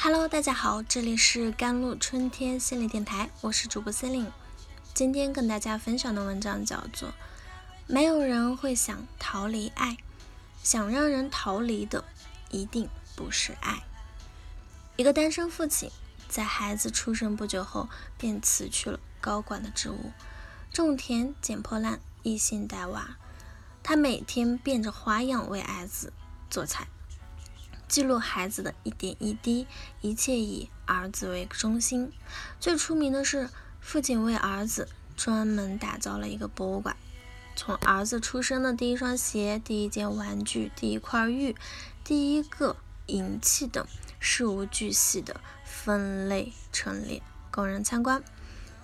Hello，大家好，这里是甘露春天心理电台，我是主播 c e l i n e 今天跟大家分享的文章叫做《没有人会想逃离爱，想让人逃离的一定不是爱》。一个单身父亲在孩子出生不久后便辞去了高管的职务，种田、捡破烂，一心带娃。他每天变着花样为儿子做菜。记录孩子的一点一滴，一切以儿子为中心。最出名的是，父亲为儿子专门打造了一个博物馆，从儿子出生的第一双鞋、第一件玩具、第一块玉、第一个银器等事无巨细的分类陈列，供人参观。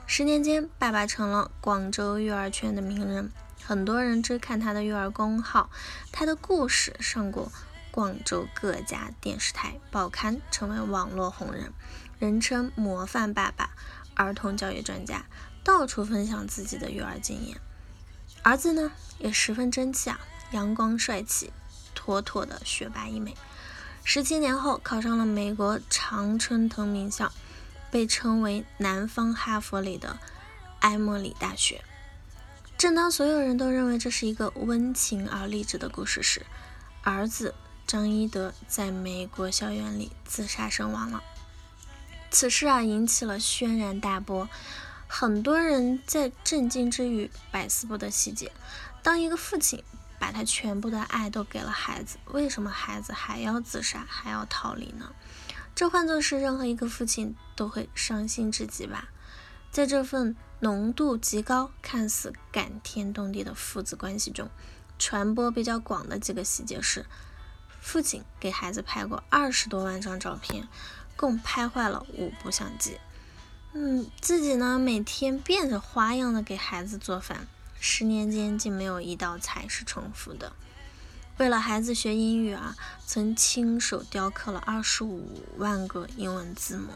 十年间，爸爸成了广州育儿圈的名人，很多人追看他的育儿公号，他的故事上过。广州各家电视台、报刊成为网络红人，人称“模范爸爸”、儿童教育专家，到处分享自己的育儿经验。儿子呢，也十分争气啊，阳光帅气，妥妥的学霸一枚。十七年后，考上了美国常春藤名校，被称为“南方哈佛”里的埃默里大学。正当所有人都认为这是一个温情而励志的故事时，儿子。张一德在美国校园里自杀身亡了。此事啊，引起了轩然大波，很多人在震惊之余百思不得其解。当一个父亲把他全部的爱都给了孩子，为什么孩子还要自杀，还要逃离呢？这换作是任何一个父亲都会伤心至极吧。在这份浓度极高、看似感天动地的父子关系中，传播比较广的几个细节是。父亲给孩子拍过二十多万张照片，共拍坏了五部相机。嗯，自己呢每天变着花样的给孩子做饭，十年间竟没有一道菜是重复的。为了孩子学英语啊，曾亲手雕刻了二十五万个英文字母。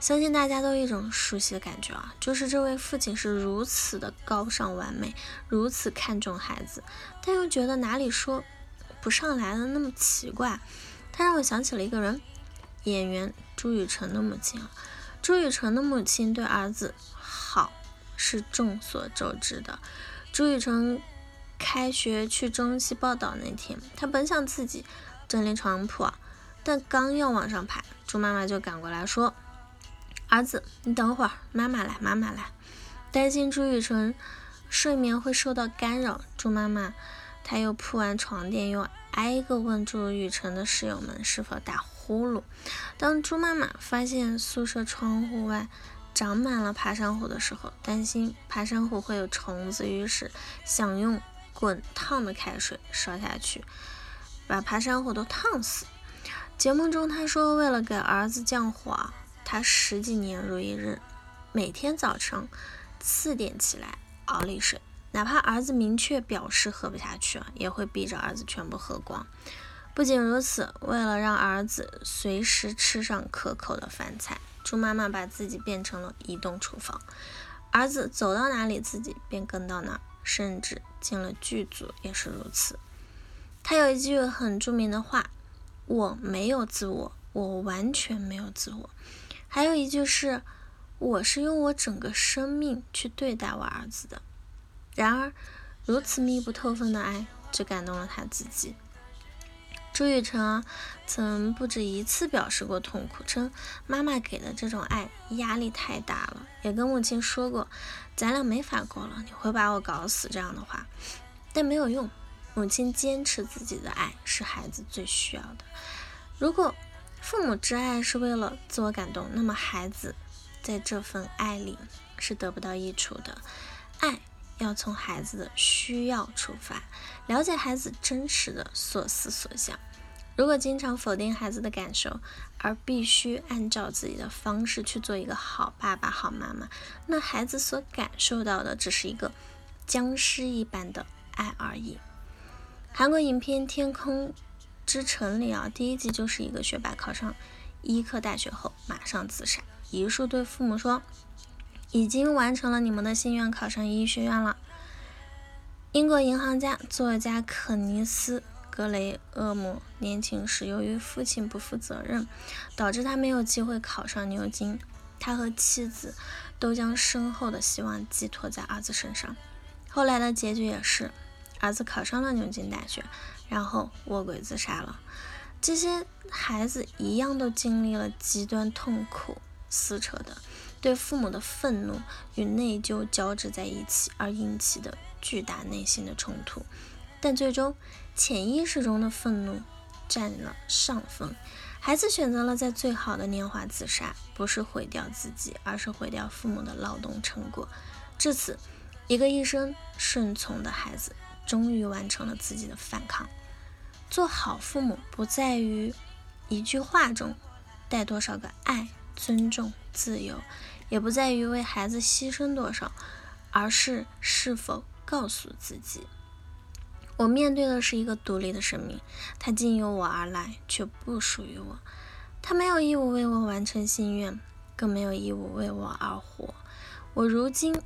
相信大家都有一种熟悉的感觉啊，就是这位父亲是如此的高尚完美，如此看重孩子，但又觉得哪里说。不上来的那么奇怪，他让我想起了一个人，演员朱雨辰的母亲。朱雨辰的母亲对儿子好是众所周知的。朱雨辰开学去中戏报道那天，他本想自己整理床铺，但刚要往上爬，朱妈妈就赶过来说：“儿子，你等会儿，妈妈来，妈妈来。”担心朱雨辰睡眠会受到干扰，朱妈妈。他又铺完床垫，又挨个问朱雨辰的室友们是否打呼噜。当猪妈妈发现宿舍窗户外长满了爬山虎的时候，担心爬山虎会有虫子，于是想用滚烫的开水烧下去，把爬山虎都烫死。节目中他说，为了给儿子降火，他十几年如一日，每天早晨四点起来熬里水。哪怕儿子明确表示喝不下去，也会逼着儿子全部喝光。不仅如此，为了让儿子随时吃上可口的饭菜，猪妈妈把自己变成了移动厨房。儿子走到哪里，自己便跟到哪，甚至进了剧组也是如此。他有一句很著名的话：“我没有自我，我完全没有自我。”还有一句是：“我是用我整个生命去对待我儿子的。”然而，如此密不透风的爱，只感动了他自己。朱雨辰，曾不止一次表示过痛苦，称妈妈给的这种爱压力太大了，也跟母亲说过：“咱俩没法过了，你会把我搞死。”这样的话，但没有用。母亲坚持自己的爱是孩子最需要的。如果父母之爱是为了自我感动，那么孩子在这份爱里是得不到益处的。爱。要从孩子的需要出发，了解孩子真实的所思所想。如果经常否定孩子的感受，而必须按照自己的方式去做一个好爸爸、好妈妈，那孩子所感受到的只是一个僵尸一般的爱而已。韩国影片《天空之城》里啊，第一集就是一个学霸考上医科大学后马上自杀，遗书对父母说。已经完成了你们的心愿，考上医学院了。英国银行家、作家肯尼斯·格雷厄姆年轻时由于父亲不负责任，导致他没有机会考上牛津。他和妻子都将深厚的希望寄托在儿子身上。后来的结局也是，儿子考上了牛津大学，然后卧轨自杀了。这些孩子一样都经历了极端痛苦撕扯的。对父母的愤怒与内疚交织在一起而引起的巨大内心的冲突，但最终潜意识中的愤怒占了上风。孩子选择了在最好的年华自杀，不是毁掉自己，而是毁掉父母的劳动成果。至此，一个一生顺从的孩子终于完成了自己的反抗。做好父母，不在于一句话中带多少个爱、尊重、自由。也不在于为孩子牺牲多少，而是是否告诉自己，我面对的是一个独立的生命，他经由我而来，却不属于我。他没有义务为我完成心愿，更没有义务为我而活。我如今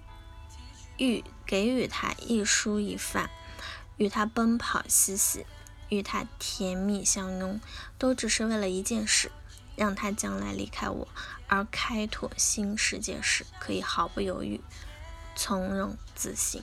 欲给予他一蔬一饭，与他奔跑嬉戏，与他甜蜜相拥，都只是为了一件事。让他将来离开我而开拓新世界时，可以毫不犹豫、从容自信。